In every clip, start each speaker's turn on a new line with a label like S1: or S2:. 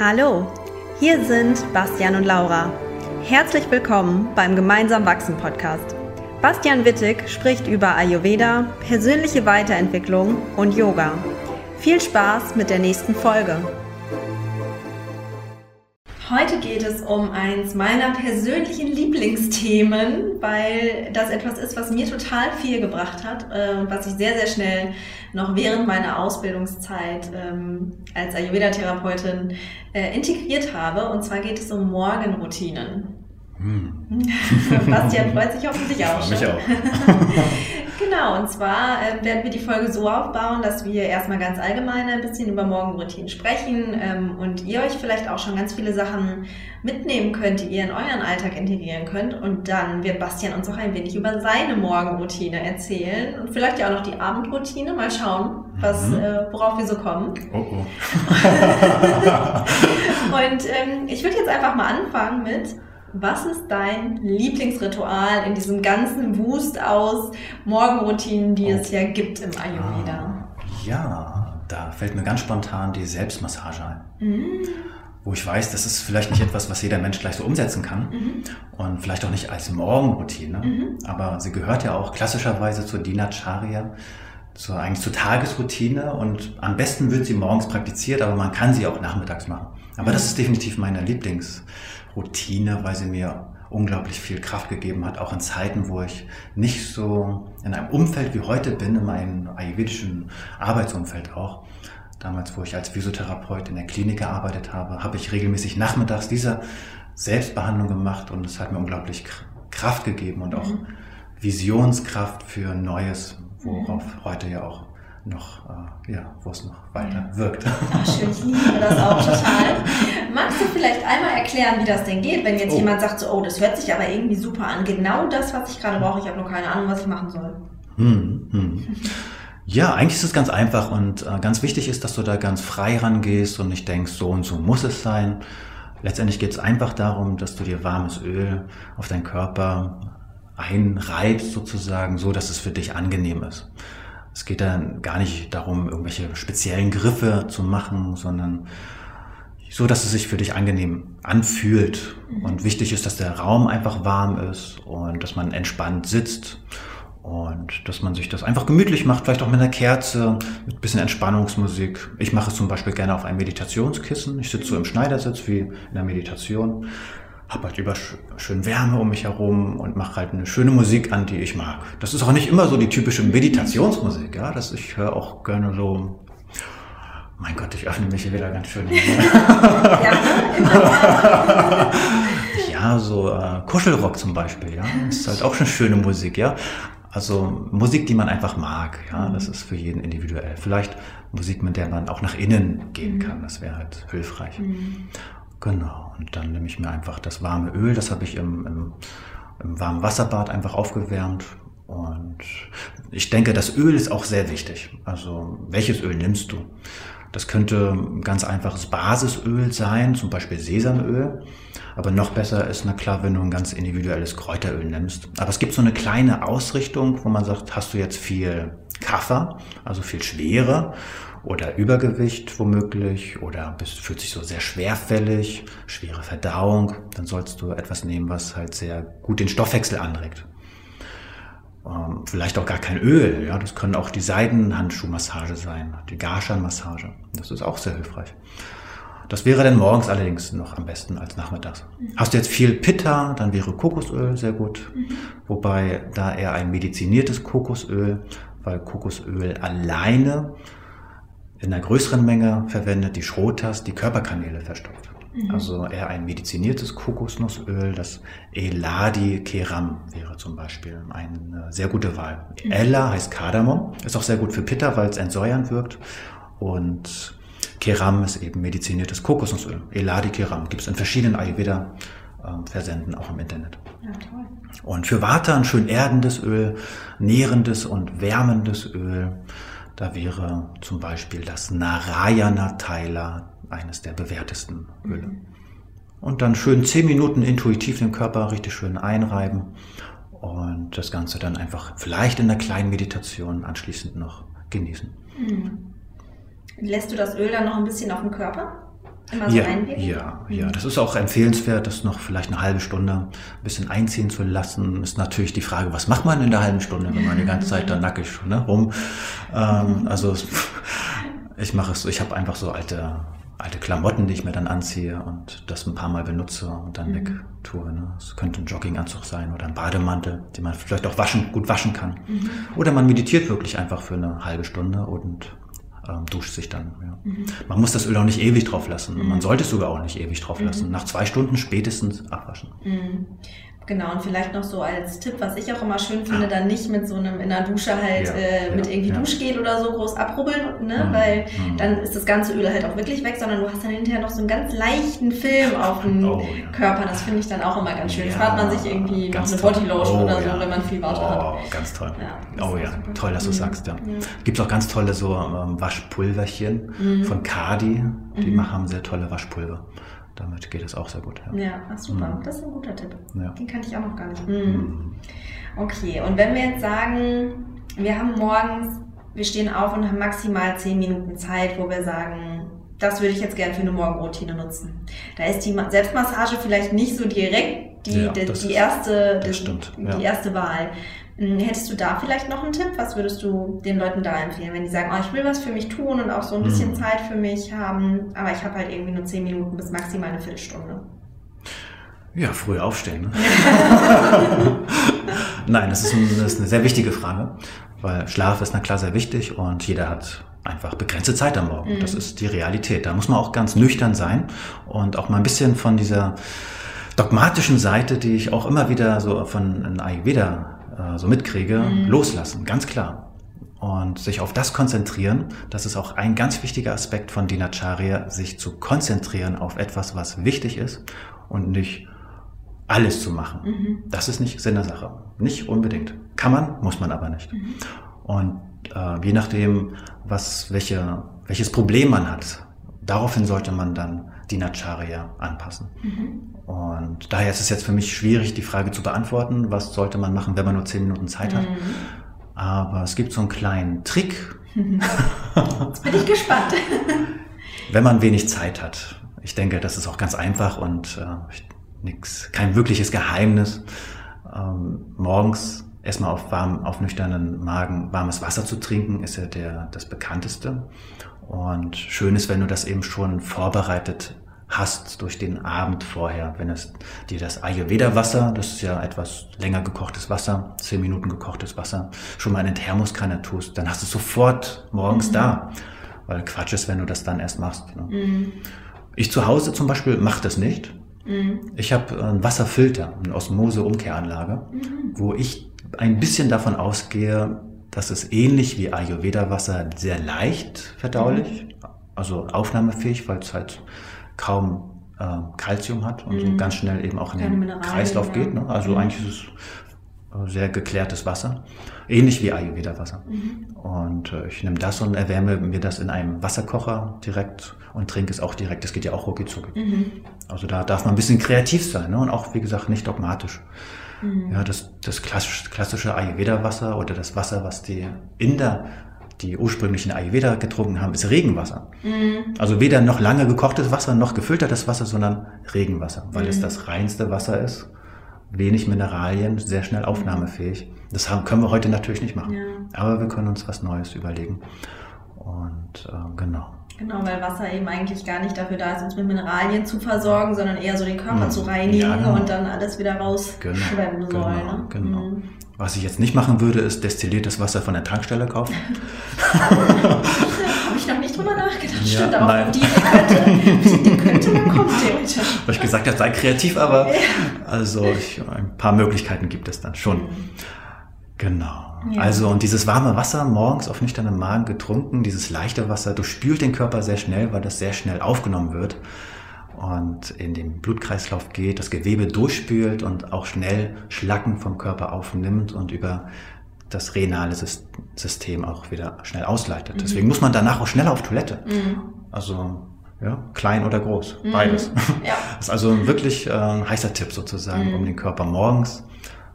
S1: Hallo, hier sind Bastian und Laura. Herzlich willkommen beim Gemeinsam Wachsen Podcast. Bastian Wittig spricht über Ayurveda, persönliche Weiterentwicklung und Yoga. Viel Spaß mit der nächsten Folge. Heute geht es um eins meiner persönlichen Lieblingsthemen, weil das etwas ist, was mir total viel gebracht hat, äh, was ich sehr, sehr schnell noch während meiner Ausbildungszeit ähm, als Ayurveda-Therapeutin äh, integriert habe. Und zwar geht es um Morgenroutinen. Hm. Bastian freut sich hoffentlich auch.
S2: Ich mich auch.
S1: genau, und zwar äh, werden wir die Folge so aufbauen, dass wir erstmal ganz allgemein ein bisschen über Morgenroutinen sprechen ähm, und ihr euch vielleicht auch schon ganz viele Sachen mitnehmen könnt, die ihr in euren Alltag integrieren könnt. Und dann wird Bastian uns auch ein wenig über seine Morgenroutine erzählen und vielleicht ja auch noch die Abendroutine. Mal schauen, was, mhm. äh, worauf wir so kommen. Oh oh. und ähm, ich würde jetzt einfach mal anfangen mit was ist dein Lieblingsritual in diesem ganzen Wust aus Morgenroutinen, die oh. es ja gibt im Ayurveda?
S2: Ah, ja, da fällt mir ganz spontan die Selbstmassage ein. Mhm. Wo ich weiß, das ist vielleicht nicht etwas, was jeder Mensch gleich so umsetzen kann mhm. und vielleicht auch nicht als Morgenroutine, mhm. aber sie gehört ja auch klassischerweise zur Dinacharya, zur, eigentlich zur Tagesroutine und am besten wird sie morgens praktiziert, aber man kann sie auch nachmittags machen. Aber das ist definitiv meine Lieblingsroutine, weil sie mir unglaublich viel Kraft gegeben hat, auch in Zeiten, wo ich nicht so in einem Umfeld wie heute bin, in meinem ayurvedischen Arbeitsumfeld auch. Damals, wo ich als Physiotherapeut in der Klinik gearbeitet habe, habe ich regelmäßig nachmittags diese Selbstbehandlung gemacht und es hat mir unglaublich Kraft gegeben und auch mhm. Visionskraft für Neues, worauf mhm. heute ja auch noch, äh, ja, wo es noch weiter wirkt.
S1: Ach, schön, ich liebe das auch total. Magst du vielleicht einmal erklären, wie das denn geht, wenn jetzt oh. jemand sagt, so, oh, das hört sich aber irgendwie super an, genau das, was ich gerade brauche, ich habe nur keine Ahnung, was ich machen soll. Hm,
S2: hm. Ja, eigentlich ist es ganz einfach und äh, ganz wichtig ist, dass du da ganz frei rangehst und nicht denkst, so und so muss es sein. Letztendlich geht es einfach darum, dass du dir warmes Öl auf deinen Körper einreibst sozusagen, so dass es für dich angenehm ist. Es geht dann gar nicht darum, irgendwelche speziellen Griffe zu machen, sondern so, dass es sich für dich angenehm anfühlt. Und wichtig ist, dass der Raum einfach warm ist und dass man entspannt sitzt und dass man sich das einfach gemütlich macht, vielleicht auch mit einer Kerze, mit ein bisschen Entspannungsmusik. Ich mache es zum Beispiel gerne auf einem Meditationskissen. Ich sitze so im Schneidersitz wie in der Meditation habe halt über schön Wärme um mich herum und mache halt eine schöne Musik an, die ich mag. Das ist auch nicht immer so die typische Meditationsmusik, ja. Das, ich höre auch gerne so. Mein Gott, ich öffne mich hier wieder ganz schön. ja, so äh, Kuschelrock zum Beispiel, ja. Das ist halt auch schon schöne Musik, ja. Also Musik, die man einfach mag, ja, das ist für jeden individuell. Vielleicht Musik, mit der man auch nach innen gehen kann, das wäre halt hilfreich. Mhm. Genau, und dann nehme ich mir einfach das warme Öl, das habe ich im, im, im warmen Wasserbad einfach aufgewärmt. Und ich denke, das Öl ist auch sehr wichtig. Also welches Öl nimmst du? Das könnte ein ganz einfaches Basisöl sein, zum Beispiel Sesamöl. Aber noch besser ist, na klar, wenn du ein ganz individuelles Kräuteröl nimmst. Aber es gibt so eine kleine Ausrichtung, wo man sagt, hast du jetzt viel Kaffer, also viel Schwere oder Übergewicht womöglich oder bist, fühlt sich so sehr schwerfällig, schwere Verdauung, dann sollst du etwas nehmen, was halt sehr gut den Stoffwechsel anregt. Ähm, vielleicht auch gar kein Öl, ja, das können auch die Seidenhandschuhmassage sein, die Garshan-Massage. Das ist auch sehr hilfreich. Das wäre dann morgens allerdings noch am besten als nachmittags. Mhm. Hast du jetzt viel Pitta, dann wäre Kokosöl sehr gut. Mhm. Wobei da eher ein mediziniertes Kokosöl, weil Kokosöl alleine in einer größeren Menge verwendet, die Schrotas, die Körperkanäle verstopft. Mhm. Also eher ein mediziniertes Kokosnussöl, das Eladi Keram wäre zum Beispiel eine sehr gute Wahl. Mhm. Ella heißt Kardamom, ist auch sehr gut für Pitta, weil es entsäuernd wirkt. Und Keram ist eben mediziniertes Kokosnussöl. Eladi Keram gibt es in verschiedenen Ayurveda ähm, Versenden auch im Internet. Ja, toll. Und für Vata ein schön erdendes Öl, nährendes und wärmendes Öl. Da wäre zum Beispiel das Narayana Teiler eines der bewährtesten Öle. Und dann schön zehn Minuten intuitiv den Körper richtig schön einreiben und das Ganze dann einfach vielleicht in einer kleinen Meditation anschließend noch genießen. Mhm.
S1: Lässt du das Öl dann noch ein bisschen auf dem Körper? Immer so
S2: Ja, ja, ja. Das ist auch empfehlenswert, das noch vielleicht eine halbe Stunde ein bisschen einziehen zu lassen. Ist natürlich die Frage, was macht man in der halben Stunde, wenn man die ganze Zeit da nackig ne, rum. Ähm, also ich mache es so, ich habe einfach so alte, alte Klamotten, die ich mir dann anziehe und das ein paar Mal benutze und dann weg tue. Ne. Es könnte ein Jogginganzug sein oder ein Bademantel, den man vielleicht auch waschen, gut waschen kann. Oder man meditiert wirklich einfach für eine halbe Stunde und ähm, duscht sich dann. Ja. Man muss das Öl auch nicht ewig drauf lassen. Und man sollte es sogar auch nicht ewig drauf lassen. Nach zwei Stunden spätestens abwaschen.
S1: Genau, und vielleicht noch so als Tipp, was ich auch immer schön finde, dann nicht mit so einem in der Dusche halt
S2: Ja,
S1: äh, mit
S2: ja,
S1: irgendwie
S2: ja.
S1: Duschgel oder so groß abrubbeln, ne?
S2: Mhm,
S1: weil
S2: mhm.
S1: dann ist das ganze Öl halt auch wirklich weg, sondern du hast dann hinterher noch so einen ganz leichten Film auf dem
S2: Oh.
S1: Körper. Das finde ich dann auch immer ganz schön.
S2: Ja,
S1: Spart man sich irgendwie noch
S2: ganz
S1: eine. Bodylotion
S2: Oh,
S1: oder so, wenn man viel Wasser hat.
S2: Oh, ganz toll.
S1: Das
S2: oh ja,
S1: super.
S2: toll, dass du
S1: Mhm.
S2: sagst, ja. Gibt auch ganz tolle so ähm, Waschpulverchen
S1: Mhm.
S2: von Cardi. Die
S1: Mhm.
S2: machen sehr tolle Waschpulver. Damit geht es auch sehr gut. Ja.
S1: Ja, ach super,
S2: Mhm.
S1: das ist ein guter Tipp.
S2: Ja.
S1: Den kannte ich auch noch gar nicht. Mhm.
S2: Mhm.
S1: Okay, und wenn wir jetzt sagen, wir haben morgens, wir stehen auf und haben maximal 10 Minuten Zeit, wo wir sagen, das würde ich jetzt gerne für eine Morgenroutine nutzen. Da ist die Ma- Selbstmassage vielleicht nicht so direkt die,
S2: Ja,
S1: die, die
S2: ist-
S1: erste,
S2: das
S1: die,
S2: stimmt,
S1: die erste Wahl. Hm, Hättest du da vielleicht noch einen Tipp? Was würdest du den Leuten da empfehlen, wenn die sagen, oh, ich will was für mich tun und auch so ein bisschen
S2: Mhm.
S1: Zeit für mich haben, aber ich habe halt irgendwie nur 10 Minuten bis maximal eine Viertelstunde?
S2: Ja, früh aufstehen. Ne? Nein, das ist, ein, das ist eine sehr wichtige Frage, weil Schlaf ist na klar sehr wichtig und jeder hat einfach begrenzte Zeit am Morgen.
S1: Mhm.
S2: Das ist die Realität. Da muss man auch ganz nüchtern sein und auch mal ein bisschen von dieser dogmatischen Seite, die ich auch immer wieder so von Ayurveda äh, so mitkriege,
S1: Mhm.
S2: loslassen, ganz klar. Und sich auf das konzentrieren, das ist auch ein ganz wichtiger Aspekt von Dinacharya, sich zu konzentrieren auf etwas, was wichtig ist und nicht alles zu machen.
S1: Mhm.
S2: Das ist nicht Sinn der Sache. Nicht unbedingt. Kann man, muss man aber nicht.
S1: Mhm.
S2: Und äh, je nachdem, was, welche, welches Problem man hat, daraufhin sollte man dann Dinacharya anpassen.
S1: Mhm.
S2: Und daher ist es jetzt für mich schwierig, die Frage zu beantworten, was sollte man machen, wenn man nur 10 Minuten Zeit hat.
S1: Mhm.
S2: Aber es gibt so einen kleinen Trick,
S1: Jetzt bin ich gespannt.
S2: wenn man wenig Zeit hat. Ich denke, das ist auch ganz einfach und äh, nix, kein wirkliches Geheimnis. Ähm, morgens erstmal auf warm, auf nüchternen Magen warmes Wasser zu trinken, ist ja der, das bekannteste. Und schön ist, wenn du das eben schon vorbereitet hast durch den Abend vorher, wenn es dir das Ayurveda-Wasser, das ist ja etwas länger gekochtes Wasser, 10 Minuten gekochtes Wasser, schon mal in den Thermoskanne tust, dann hast du es sofort morgens
S1: Mhm.
S2: da. Weil Quatsch ist, wenn du das dann erst machst. Ne?
S1: Mhm.
S2: Ich zu Hause zum Beispiel mache das nicht.
S1: Mhm.
S2: Ich habe einen Wasserfilter, eine Osmose-Umkehranlage,
S1: Mhm.
S2: wo ich ein bisschen davon ausgehe, dass es ähnlich wie Ayurveda-Wasser sehr leicht verdaulich, also aufnahmefähig, weil es halt kaum äh, Kalzium hat und so
S1: Mhm.
S2: ganz schnell eben auch in den
S1: Mineralien,
S2: Kreislauf geht. Ne? Also
S1: Mhm.
S2: eigentlich ist es äh, sehr geklärtes Wasser, ähnlich wie Ayurveda-Wasser.
S1: Mhm.
S2: Und äh, ich nehme das und erwärme mir das in einem Wasserkocher direkt und trinke es auch direkt. Das geht ja auch rucki zucki.
S1: Mhm.
S2: Also da darf man ein bisschen kreativ sein ne? und auch, wie gesagt, nicht dogmatisch.
S1: Mhm.
S2: Ja, das, das klassisch, klassische Ayurveda-Wasser oder das Wasser, was die Inder, die ursprünglichen Ayurveda getrunken haben, ist Regenwasser.
S1: Mhm.
S2: Also weder noch lange gekochtes Wasser noch gefiltertes Wasser, sondern Regenwasser, weil es
S1: Mhm.
S2: das reinste Wasser ist. Wenig Mineralien, sehr schnell aufnahmefähig. Das haben, können wir heute natürlich nicht machen.
S1: Ja.
S2: Aber wir können uns was Neues überlegen. Und äh, genau.
S1: Genau, weil Wasser eben eigentlich gar nicht dafür da ist, uns mit Mineralien zu versorgen, sondern eher so den Körper
S2: Mhm.
S1: zu reinigen
S2: Ja, genau.
S1: und dann alles wieder rausschwemmen
S2: Genau,
S1: soll.
S2: genau,
S1: ne?
S2: genau.
S1: Mhm.
S2: Was ich jetzt nicht machen würde, ist destilliertes Wasser von der Tankstelle kaufen.
S1: Habe ich noch nicht drüber nachgedacht.
S2: Ja,
S1: Stimmt, aber
S2: nein.
S1: die könnte, die könnte man kommen, theoretisch.
S2: Weil ich gesagt habe, sei kreativ, aber also ich, ein paar Möglichkeiten gibt es dann schon. Genau.
S1: Ja.
S2: Also und dieses warme Wasser morgens auf nüchternem Magen getrunken, dieses leichte Wasser, durchspült den Körper sehr schnell, weil das sehr schnell aufgenommen wird und in den Blutkreislauf geht, das Gewebe durchspült und auch schnell Schlacken vom Körper aufnimmt und über das renale Sys- System auch wieder schnell ausleitet.
S1: Mhm.
S2: Deswegen muss man danach auch schneller auf Toilette.
S1: Mhm.
S2: Also ja, klein oder groß,
S1: Mhm.
S2: beides.
S1: Ja.
S2: Das ist also wirklich äh, ein heißer Tipp sozusagen,
S1: Mhm.
S2: um den Körper morgens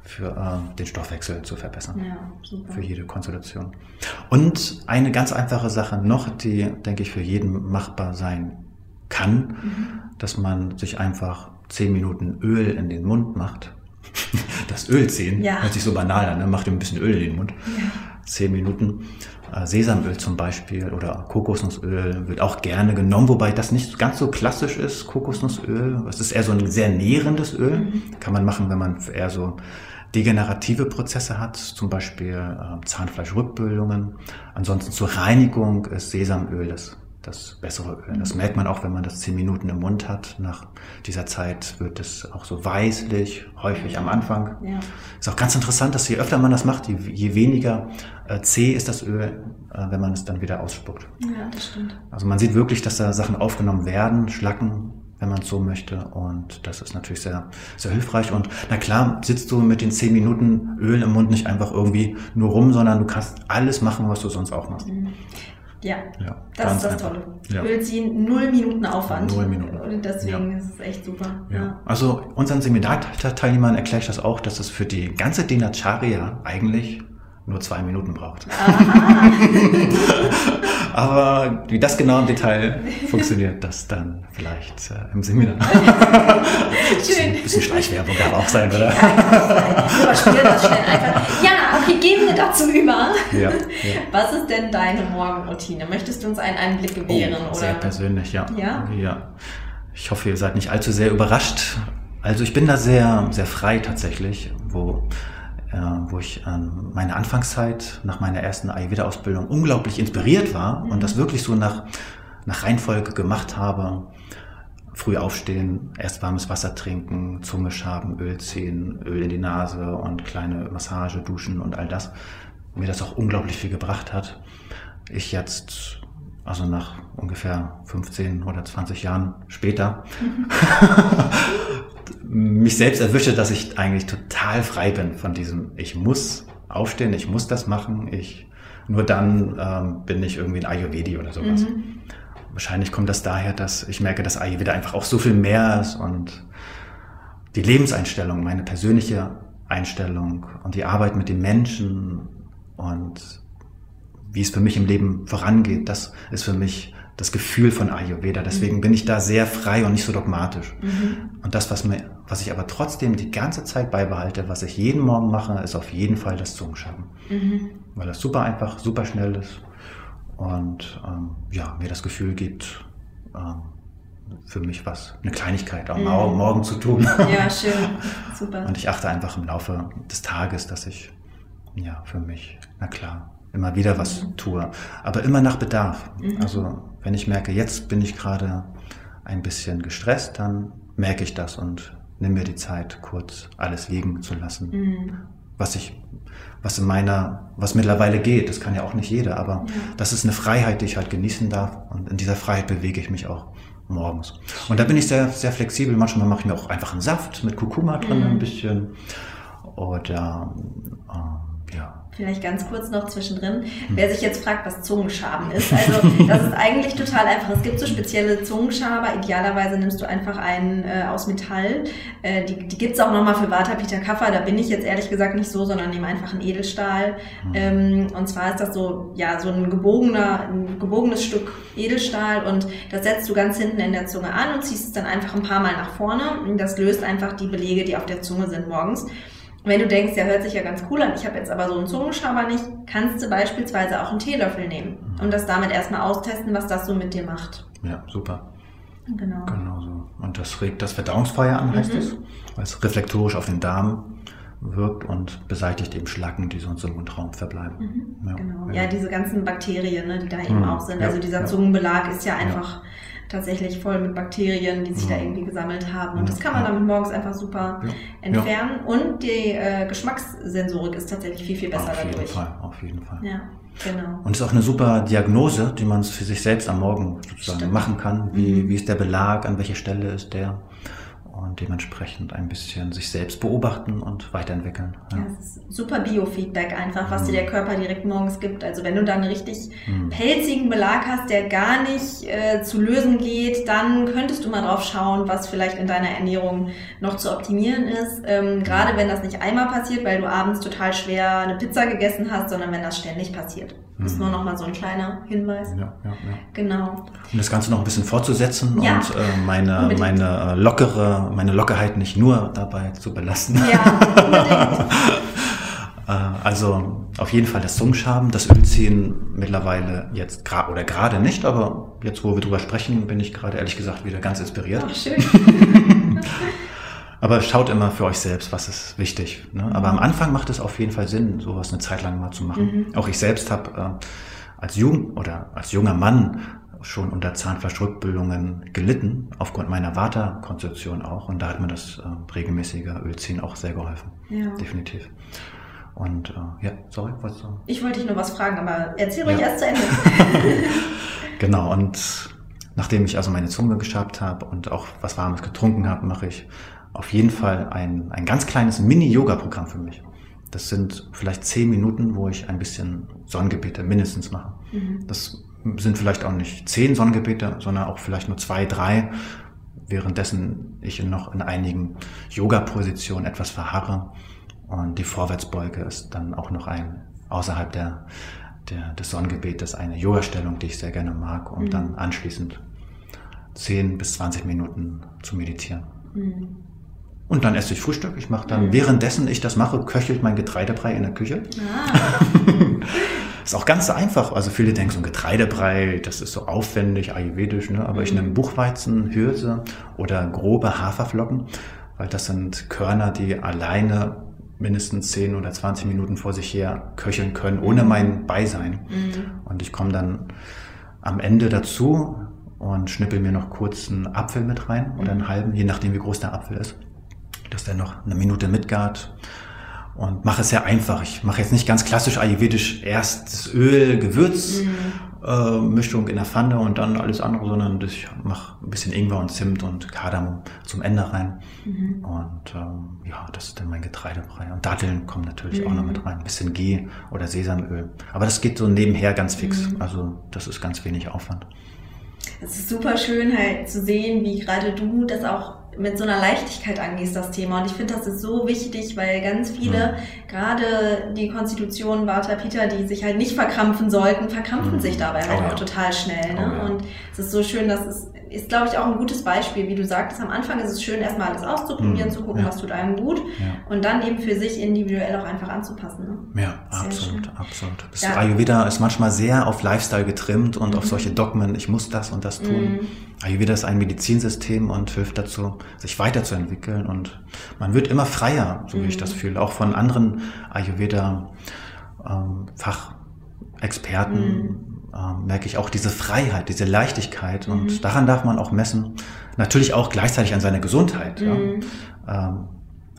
S2: für äh, den Stoffwechsel zu verbessern.
S1: ja, super.
S2: Für jede Konstellation. Und eine ganz einfache Sache noch, die, denke ich, für jeden machbar sein kann, mhm. dass man sich einfach zehn Minuten Öl in den Mund macht. Das Öl ziehen, ja. hört sich so banal an, ne? macht ein bisschen Öl in den Mund. Ja. Zehn Minuten. Äh, Sesamöl zum Beispiel oder Kokosnussöl wird auch gerne genommen, wobei das nicht ganz so klassisch ist, Kokosnussöl. Es ist eher so ein sehr nährendes Öl. Mhm. Kann man machen, wenn man eher so degenerative Prozesse hat, zum Beispiel äh, Zahnfleischrückbildungen. Ansonsten zur Reinigung ist Sesamöl das das bessere Öl. Das merkt man auch, wenn man das zehn Minuten im Mund hat. Nach dieser Zeit wird es auch so weißlich, häufig am Anfang. Ja. Ist auch ganz interessant, dass je öfter man das macht, je, je weniger äh, zäh ist das Öl, äh, wenn man es dann wieder ausspuckt.
S1: Ja, das stimmt.
S2: Also man sieht wirklich, dass da Sachen aufgenommen werden, Schlacken, wenn man es so möchte. Und das ist natürlich sehr, sehr hilfreich. Und na klar, sitzt du mit den zehn Minuten Öl im Mund nicht einfach irgendwie nur rum, sondern du kannst alles machen, was du sonst auch machst. Mhm.
S1: Ja, ja das ist das einfach. Tolle. Ja. Öl ziehen, null Minuten Aufwand.
S2: Null Minuten.
S1: Und deswegen ja. ist es echt super.
S2: Ja. Also unseren Seminarteilnehmern erkläre ich das auch, dass es für die ganze Dinacharya eigentlich nur zwei Minuten braucht. Aber wie das genau im Detail funktioniert, das dann vielleicht äh, im Seminar. Schön. Ein bisschen Schleichwerbung darf auch sein, oder? Ja,
S1: überspielen das schnell einfach. Ja, okay, gehen wir dazu über. Ja, ja. Was ist denn deine Morgenroutine? Möchtest du uns einen Einblick gewähren?
S2: Oh, sehr
S1: oder?
S2: persönlich, ja. ja. Ja. Ich hoffe, ihr seid nicht allzu sehr überrascht. Also ich bin da sehr, sehr frei tatsächlich, wo wo ich ähm, meine Anfangszeit nach meiner ersten Ayurveda-Ausbildung unglaublich inspiriert war und das wirklich so nach, nach Reihenfolge gemacht habe. Früh aufstehen, erst warmes Wasser trinken, Zunge schaben, Öl ziehen, Öl in die Nase und kleine Massage, Duschen und all das. Mir das auch unglaublich viel gebracht hat. Ich jetzt also nach ungefähr 15 oder 20 Jahren später, mich selbst erwische, dass ich eigentlich total frei bin von diesem, ich muss aufstehen, ich muss das machen, ich, nur dann ähm, bin ich irgendwie ein Ayurvedi oder sowas. Mhm. Wahrscheinlich kommt das daher, dass ich merke, dass Ayurveda einfach auch so viel mehr ist und die Lebenseinstellung, meine persönliche Einstellung und die Arbeit mit den Menschen und wie es für mich im Leben vorangeht, das ist für mich das Gefühl von Ayurveda. Deswegen mhm. bin ich da sehr frei und nicht so dogmatisch. Mhm. Und das, was, mir, was ich aber trotzdem die ganze Zeit beibehalte, was ich jeden Morgen mache, ist auf jeden Fall das Zungenschaben. Mhm. Weil das super einfach, super schnell ist und ähm, ja, mir das Gefühl gibt, ähm, für mich was, eine Kleinigkeit am mhm. Morgen zu tun.
S1: Ja, schön, super.
S2: Und ich achte einfach im Laufe des Tages, dass ich, ja, für mich, na klar, immer wieder was mhm. tue. Aber immer nach Bedarf. Mhm. Also wenn ich merke, jetzt bin ich gerade ein bisschen gestresst, dann merke ich das und nehme mir die Zeit, kurz alles liegen zu lassen. Mhm. Was ich, was in meiner, was mittlerweile geht, das kann ja auch nicht jeder, aber ja. das ist eine Freiheit, die ich halt genießen darf. Und in dieser Freiheit bewege ich mich auch morgens. Und da bin ich sehr, sehr flexibel. Manchmal mache ich mir auch einfach einen Saft mit Kurkuma drin, mhm. ein bisschen. Oder äh, ja,
S1: Vielleicht ganz kurz noch zwischendrin. Wer sich jetzt fragt, was Zungenschaben ist, also das ist eigentlich total einfach. Es gibt so spezielle Zungenschaber. Idealerweise nimmst du einfach einen äh, aus Metall. Äh, die die gibt es auch nochmal für Vata Peter Kaffer. Da bin ich jetzt ehrlich gesagt nicht so, sondern nehme einfach einen Edelstahl. Mhm. Ähm, und zwar ist das so, ja, so ein gebogener, ein gebogenes Stück Edelstahl und das setzt du ganz hinten in der Zunge an und ziehst es dann einfach ein paar Mal nach vorne. Das löst einfach die Belege, die auf der Zunge sind morgens. Wenn du denkst, ja, hört sich ja ganz cool an, ich habe jetzt aber so einen Zungenschaber nicht, kannst du beispielsweise auch einen Teelöffel nehmen und das damit erstmal austesten, was das so mit dir macht.
S2: Ja, super. Genau. Genau so. Und das regt das Verdauungsfeuer an, heißt mhm. es, weil es reflektorisch auf den Darm wirkt und beseitigt eben Schlacken, die sonst im Mundraum verbleiben.
S1: Mhm. Ja, genau. Ja. ja, diese ganzen Bakterien, ne, die da eben mhm. auch sind. Also dieser Zungenbelag ist ja einfach tatsächlich voll mit Bakterien, die sich ja. da irgendwie gesammelt haben. Und das kann man damit morgens einfach super ja. entfernen. Und die äh, Geschmackssensorik ist tatsächlich viel, viel besser
S2: auf
S1: dadurch.
S2: Auf jeden Fall, auf jeden Fall.
S1: Ja, genau.
S2: Und es ist auch eine super Diagnose, die man für sich selbst am Morgen sozusagen Stimmt. machen kann. Wie, mhm. wie ist der Belag, an welcher Stelle ist der? Und dementsprechend ein bisschen sich selbst beobachten und weiterentwickeln.
S1: Ja, ja das ist super Biofeedback einfach, was mhm. dir der Körper direkt morgens gibt. Also wenn du dann einen richtig mhm. pelzigen Belag hast, der gar nicht äh, zu lösen geht, dann könntest du mal drauf schauen, was vielleicht in deiner Ernährung noch zu optimieren ist. Ähm, Gerade wenn das nicht einmal passiert, weil du abends total schwer eine Pizza gegessen hast, sondern wenn das ständig passiert. Das ist mhm. nur noch mal so ein kleiner Hinweis. Ja, ja, ja. Genau.
S2: Um das Ganze noch ein bisschen fortzusetzen ja, und äh, meine, meine äh, lockere, meine Lockerheit nicht nur dabei zu belasten. Ja. Äh, also auf jeden Fall das Zungenschaben, das Ölziehen mittlerweile jetzt gerade oder gerade nicht, aber jetzt, wo wir drüber sprechen, bin ich gerade ehrlich gesagt wieder ganz inspiriert. Ach, schön. Aber schaut immer für euch selbst, was ist wichtig. Ne? Aber am Anfang macht es auf jeden Fall Sinn, sowas eine Zeit lang mal zu machen. Mhm. Auch ich selbst habe äh, als Jugend oder als junger Mann schon unter Zahnfleischrückbildungen gelitten, aufgrund meiner Waterkonzeption auch. Und da hat mir das äh, regelmäßige Ölziehen auch sehr geholfen. Ja. Definitiv. Und äh, ja, sorry, was du?
S1: Ich wollte dich nur was fragen, aber erzähl ruhig ja. erst zu Ende.
S2: genau, und nachdem ich also meine Zunge geschabt habe und auch was Warmes getrunken habe, mache ich auf jeden Fall ein, ein ganz kleines Mini-Yoga-Programm für mich. Das sind vielleicht zehn Minuten, wo ich ein bisschen Sonnengebete mindestens mache. Mhm. Das sind vielleicht auch nicht zehn Sonnengebete, sondern auch vielleicht nur zwei, drei, währenddessen ich noch in einigen Yoga-Positionen etwas verharre. Und die Vorwärtsbeuge ist dann auch noch ein, außerhalb der, der, des Sonnengebetes, eine Yoga-Stellung, die ich sehr gerne mag, um mhm. dann anschließend zehn bis zwanzig Minuten zu meditieren. Mhm. Und dann esse ich Frühstück. Ich mache dann, mhm. währenddessen ich das mache, köchelt mein Getreidebrei in der Küche. Ah. ist auch ganz einfach. Also viele denken, so ein Getreidebrei, das ist so aufwendig, ayurvedisch, ne? aber mhm. ich nehme Buchweizen, Hirse oder grobe Haferflocken, weil das sind Körner, die alleine mindestens 10 oder 20 Minuten vor sich her köcheln können, ohne mhm. mein Beisein. Mhm. Und ich komme dann am Ende dazu und schnippel mir noch kurz einen Apfel mit rein oder einen mhm. halben, je nachdem wie groß der Apfel ist dass der noch eine Minute mitgart und mache es sehr einfach. Ich mache jetzt nicht ganz klassisch ayurvedisch erst das Öl, Gewürz, mhm. äh, Mischung in der Pfanne und dann alles andere, sondern ich mache ein bisschen Ingwer und Zimt und Kardamom zum Ende rein. Mhm. Und ähm, ja, das ist dann mein Getreidebrei. Und Datteln kommen natürlich mhm. auch noch mit mhm. rein. Ein bisschen Ghee oder Sesamöl. Aber das geht so nebenher ganz fix. Mhm. Also das ist ganz wenig Aufwand.
S1: Es ist super schön halt zu sehen, wie gerade du das auch mit so einer Leichtigkeit angehst, das Thema. Und ich finde, das ist so wichtig, weil ganz viele, mhm. gerade die Konstitution Vata Peter, die sich halt nicht verkrampfen sollten, verkrampfen mhm. sich dabei halt oh, auch ja. total schnell. Ne? Oh, ja. Und es ist so schön, dass es ist, glaube ich, auch ein gutes Beispiel, wie du sagtest. Am Anfang ist es schön, erstmal alles auszuprobieren, mhm. zu gucken, ja. was tut einem gut ja. und dann eben für sich individuell auch einfach anzupassen.
S2: Ne? Ja, sehr absolut, schön. absolut. Das ja. Ayurveda ist manchmal sehr auf Lifestyle getrimmt und mhm. auf solche Dogmen, ich muss das und das tun. Mhm. Ayurveda ist ein Medizinsystem und hilft dazu, sich weiterzuentwickeln und man wird immer freier, so wie ich das mhm. fühle, auch von anderen Ayurveda ähm, merke ich auch diese Freiheit, diese Leichtigkeit mhm. und daran darf man auch messen. Natürlich auch gleichzeitig an seiner Gesundheit. Mhm. Ja. Ähm,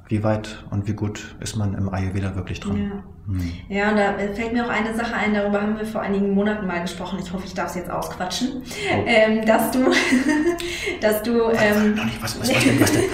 S2: wie weit und wie gut ist man im Ayurveda wirklich dran?
S1: Ja. Mhm. ja, und da fällt mir auch eine Sache ein, darüber haben wir vor einigen Monaten mal gesprochen. Ich hoffe, ich darf es jetzt ausquatschen. Oh. Ähm, dass du, dass du. Ähm, was, was, was, was denn, was denn?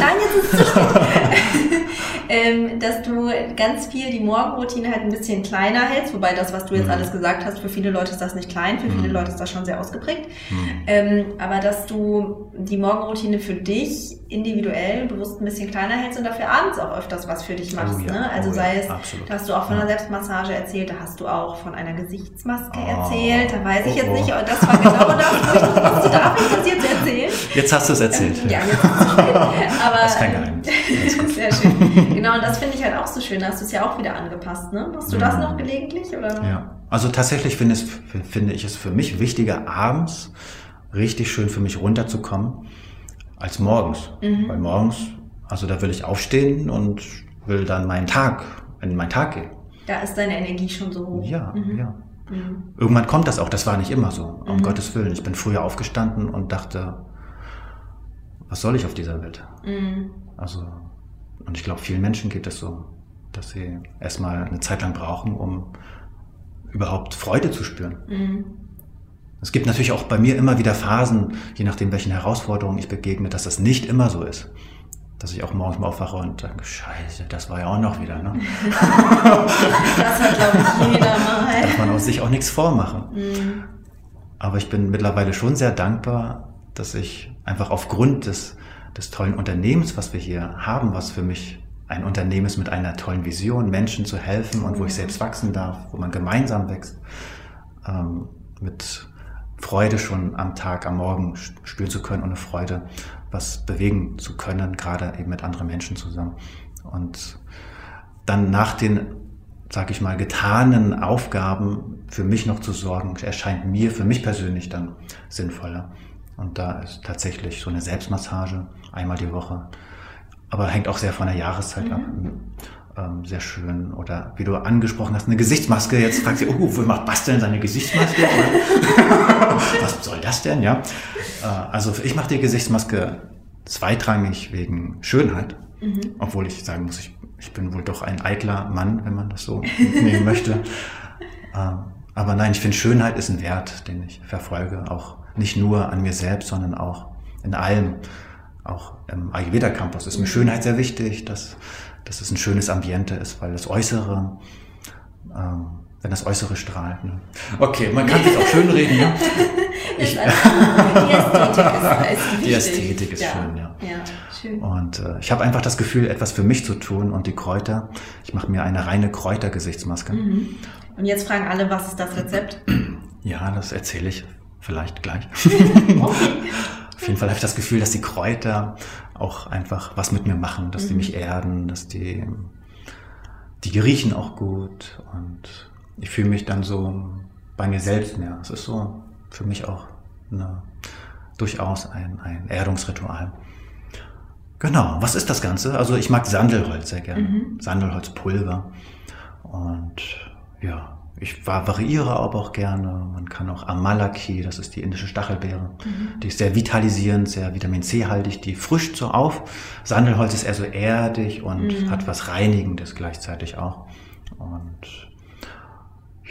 S1: Nein, jetzt ist es zu spät ähm, dass du ganz viel die Morgenroutine halt ein bisschen kleiner hältst, wobei das, was du jetzt mhm. alles gesagt hast, für viele Leute ist das nicht klein, für viele mhm. Leute ist das schon sehr ausgeprägt. Mhm. Ähm, aber dass du die Morgenroutine für dich individuell bewusst ein bisschen kleiner hältst und dafür abends auch öfters was für dich machst. Oh, ja. ne? Also oh, sei es, absolut. da hast du auch von einer Selbstmassage erzählt, da hast du auch von einer Gesichtsmaske oh, erzählt. Da weiß ich jetzt oh, nicht, das war genau das, wo ich das wusste. Darf ich das jetzt erzählen?
S2: Jetzt hast du es erzählt.
S1: Ähm, ja, jetzt hast du es erzählt. Aber, das ist kein Geheimnis. Sehr schön. Genau, und das finde ich halt auch so schön. Da hast du es ja auch wieder angepasst. Ne? Machst du das noch gelegentlich? Oder?
S2: Ja, also tatsächlich finde, es, finde ich es für mich wichtiger, abends richtig schön für mich runterzukommen als morgens. Mhm. Weil morgens, also da will ich aufstehen und will dann meinen Tag, in meinen Tag gehen.
S1: Da ist deine Energie schon so hoch.
S2: Ja, mhm. ja. Mhm. Irgendwann kommt das auch, das war nicht immer so, um mhm. Gottes Willen. Ich bin früher aufgestanden und dachte, was soll ich auf dieser Welt? Mhm. Also, und ich glaube, vielen Menschen geht es so, dass sie erstmal eine Zeit lang brauchen, um überhaupt Freude zu spüren. Mhm. Es gibt natürlich auch bei mir immer wieder Phasen, je nachdem, welchen Herausforderungen ich begegne, dass das nicht immer so ist. Dass ich auch morgens mal aufwache und denke, scheiße, das war ja auch noch wieder. Ne?
S1: das hat, glaube ich, jeder mal.
S2: Darf man aus sich auch nichts vormachen. Mhm. Aber ich bin mittlerweile schon sehr dankbar, dass ich einfach aufgrund des, des tollen Unternehmens, was wir hier haben, was für mich ein Unternehmen ist mit einer tollen Vision, Menschen zu helfen und wo ich selbst wachsen darf, wo man gemeinsam wächst, ähm, mit Freude schon am Tag, am Morgen spüren zu können und eine Freude, was bewegen zu können, gerade eben mit anderen Menschen zusammen. Und dann nach den, sag ich mal, getanen Aufgaben für mich noch zu sorgen, erscheint mir für mich persönlich dann sinnvoller. Und da ist tatsächlich so eine Selbstmassage einmal die Woche, aber hängt auch sehr von der Jahreszeit mhm. ab ähm, sehr schön. Oder wie du angesprochen hast, eine Gesichtsmaske. Jetzt fragt sie, oh, wo macht Basteln seine Gesichtsmaske? Was soll das denn? Ja. Äh, also ich mache die Gesichtsmaske zweitrangig wegen Schönheit. Mhm. Obwohl ich sagen muss, ich, ich bin wohl doch ein eitler Mann, wenn man das so nehmen möchte. Ähm, aber nein, ich finde Schönheit ist ein Wert, den ich verfolge. Auch nicht nur an mir selbst, sondern auch in allem. Auch im Ayurveda Campus ist mir mhm. Schönheit sehr wichtig, dass dass es ein schönes Ambiente ist, weil das Äußere, ähm, wenn das Äußere strahlt. Ne? Okay, man kann sich auch schön reden. Ne? Ich, die Ästhetik ist, die Ästhetik ist ja. schön, ja. ja schön. Und äh, ich habe einfach das Gefühl, etwas für mich zu tun und die Kräuter. Ich mache mir eine reine Kräutergesichtsmaske. Mhm.
S1: Und jetzt fragen alle, was ist das Rezept?
S2: Ja, das erzähle ich vielleicht gleich. Auf jeden Fall habe ich das Gefühl, dass die Kräuter auch einfach was mit mir machen, dass mhm. die mich erden, dass die, die riechen auch gut und ich fühle mich dann so bei mir selbst mehr. Es ist so für mich auch eine, durchaus ein, ein Erdungsritual. Genau, was ist das Ganze? Also ich mag Sandelholz sehr gerne, mhm. Sandelholzpulver und ja, ich variiere aber auch gerne. Man kann auch Amalaki, das ist die indische Stachelbeere. Mhm. Die ist sehr vitalisierend, sehr Vitamin C-haltig. Die frischt so auf. Sandelholz ist eher so erdig und mhm. hat was Reinigendes gleichzeitig auch. Und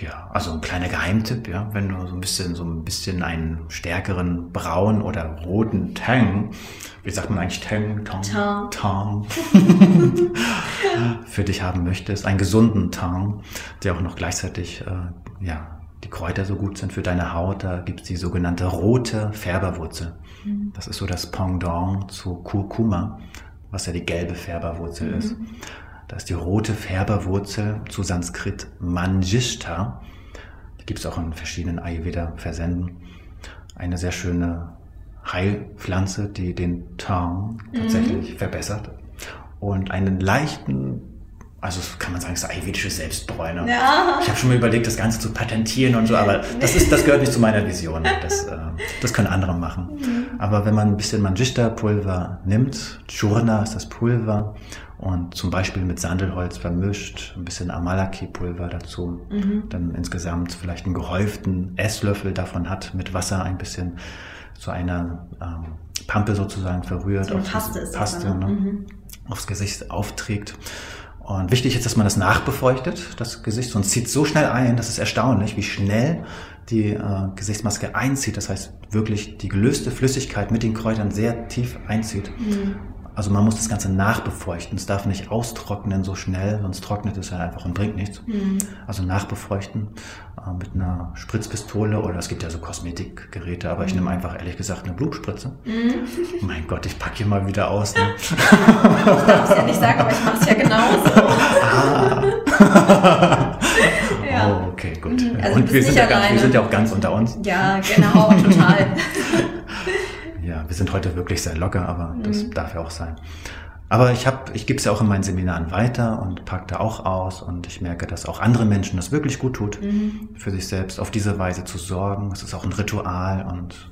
S2: ja, also ein kleiner Geheimtipp, ja, wenn du so ein bisschen, so ein bisschen einen stärkeren braun oder roten Tang, wie sagt man eigentlich Tang, Tang, Tang, für dich haben möchtest, einen gesunden Tang, der auch noch gleichzeitig, äh, ja, die Kräuter so gut sind für deine Haut, da gibt's die sogenannte rote Färberwurzel. Mhm. Das ist so das Pendant zu Kurkuma, was ja die gelbe Färberwurzel mhm. ist. Da ist die rote Färberwurzel zu Sanskrit Manjishta. Die gibt es auch in verschiedenen Ayurveda-Versenden. Eine sehr schöne Heilpflanze, die den Tarn tatsächlich mhm. verbessert. Und einen leichten, also kann man sagen, es ist ayurvedische Selbstbräune. Ja. Ich habe schon mal überlegt, das Ganze zu patentieren und so, aber das, ist, das gehört nicht zu meiner Vision. Das, äh, das können andere machen. Mhm. Aber wenn man ein bisschen Manjishta-Pulver nimmt, Churna ist das Pulver, und zum Beispiel mit Sandelholz vermischt, ein bisschen Amalaki-Pulver dazu, mhm. dann insgesamt vielleicht einen gehäuften Esslöffel davon hat, mit Wasser ein bisschen zu einer ähm, Pampe sozusagen verrührt, so
S1: Paste, ist
S2: Paste das, ne? mhm. aufs Gesicht aufträgt. Und wichtig ist, dass man das nachbefeuchtet, das Gesicht, sonst zieht es so schnell ein, das ist erstaunlich, wie schnell die äh, Gesichtsmaske einzieht. Das heißt, wirklich die gelöste Flüssigkeit mit den Kräutern sehr tief einzieht. Mhm. Also man muss das Ganze nachbefeuchten. Es darf nicht austrocknen so schnell, sonst trocknet es ja einfach und bringt nichts. Mhm. Also nachbefeuchten äh, mit einer Spritzpistole oder es gibt ja so Kosmetikgeräte, aber mhm. ich nehme einfach ehrlich gesagt eine Blutspritze. Mhm. Mein Gott, ich packe hier mal wieder aus. Ne?
S1: ich darf es ja nicht sagen, aber ich mache es ja genauso.
S2: ah. ja. Oh, okay, gut. Mhm. Also und wir sind, ja ganz, wir sind ja auch ganz unter uns.
S1: Ja, genau, total.
S2: ja, wir sind heute wirklich sehr locker, aber mhm. das darf ja auch sein. Aber ich habe, ich gebe es ja auch in meinen Seminaren weiter und packe da auch aus und ich merke, dass auch andere Menschen das wirklich gut tut, mhm. für sich selbst auf diese Weise zu sorgen. Es ist auch ein Ritual und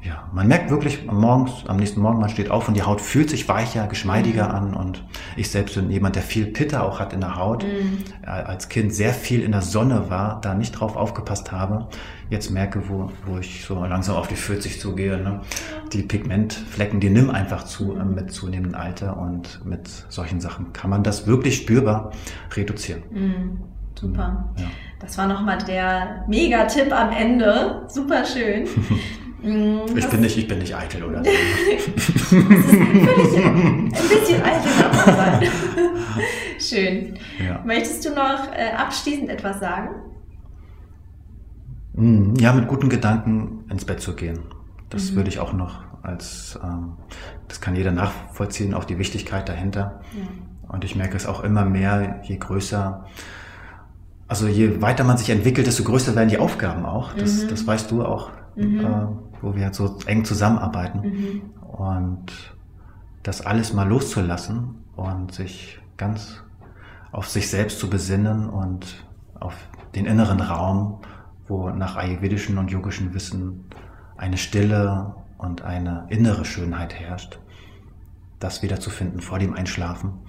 S2: ja, man merkt wirklich morgens, am nächsten Morgen, man steht auf und die Haut fühlt sich weicher, geschmeidiger mhm. an. Und ich selbst bin jemand, der viel Pitter auch hat in der Haut, mhm. Äh, als Kind sehr viel in der Sonne war, da nicht drauf aufgepasst habe. Jetzt merke, wo, wo ich so langsam auf die 40 zugehe, ne? die Pigmentflecken, die nimmt einfach zu äh, mit zunehmendem Alter und mit solchen Sachen kann man das wirklich spürbar reduzieren. Mhm.
S1: Super. Ja. Das war nochmal der Mega-Tipp am Ende. Super schön.
S2: ich, bin nicht, ich bin nicht eitel oder so.
S1: ein bisschen eitel sein. Schön. Ja. Möchtest du noch äh, abschließend etwas sagen?
S2: Hm, ja, mit guten Gedanken ins Bett zu gehen. Das mhm. würde ich auch noch als, ähm, das kann jeder nachvollziehen, auch die Wichtigkeit dahinter. Ja. Und ich merke es auch immer mehr, je größer, also je weiter man sich entwickelt, desto größer werden die Aufgaben auch. Das, mhm. das weißt du auch, mhm. Wo wir so eng zusammenarbeiten. Mhm. Und das alles mal loszulassen und sich ganz auf sich selbst zu besinnen und auf den inneren Raum, wo nach ayurvedischen und yogischen Wissen eine Stille und eine innere Schönheit herrscht. Das wiederzufinden vor dem Einschlafen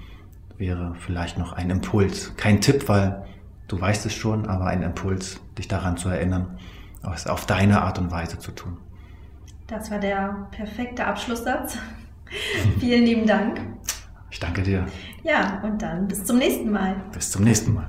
S2: wäre vielleicht noch ein Impuls. Kein Tipp, weil du weißt es schon, aber ein Impuls, dich daran zu erinnern, es auf deine Art und Weise zu tun.
S1: Das war der perfekte Abschlusssatz. Vielen lieben Dank.
S2: Ich danke dir.
S1: Ja, und dann bis zum nächsten Mal.
S2: Bis zum nächsten Mal.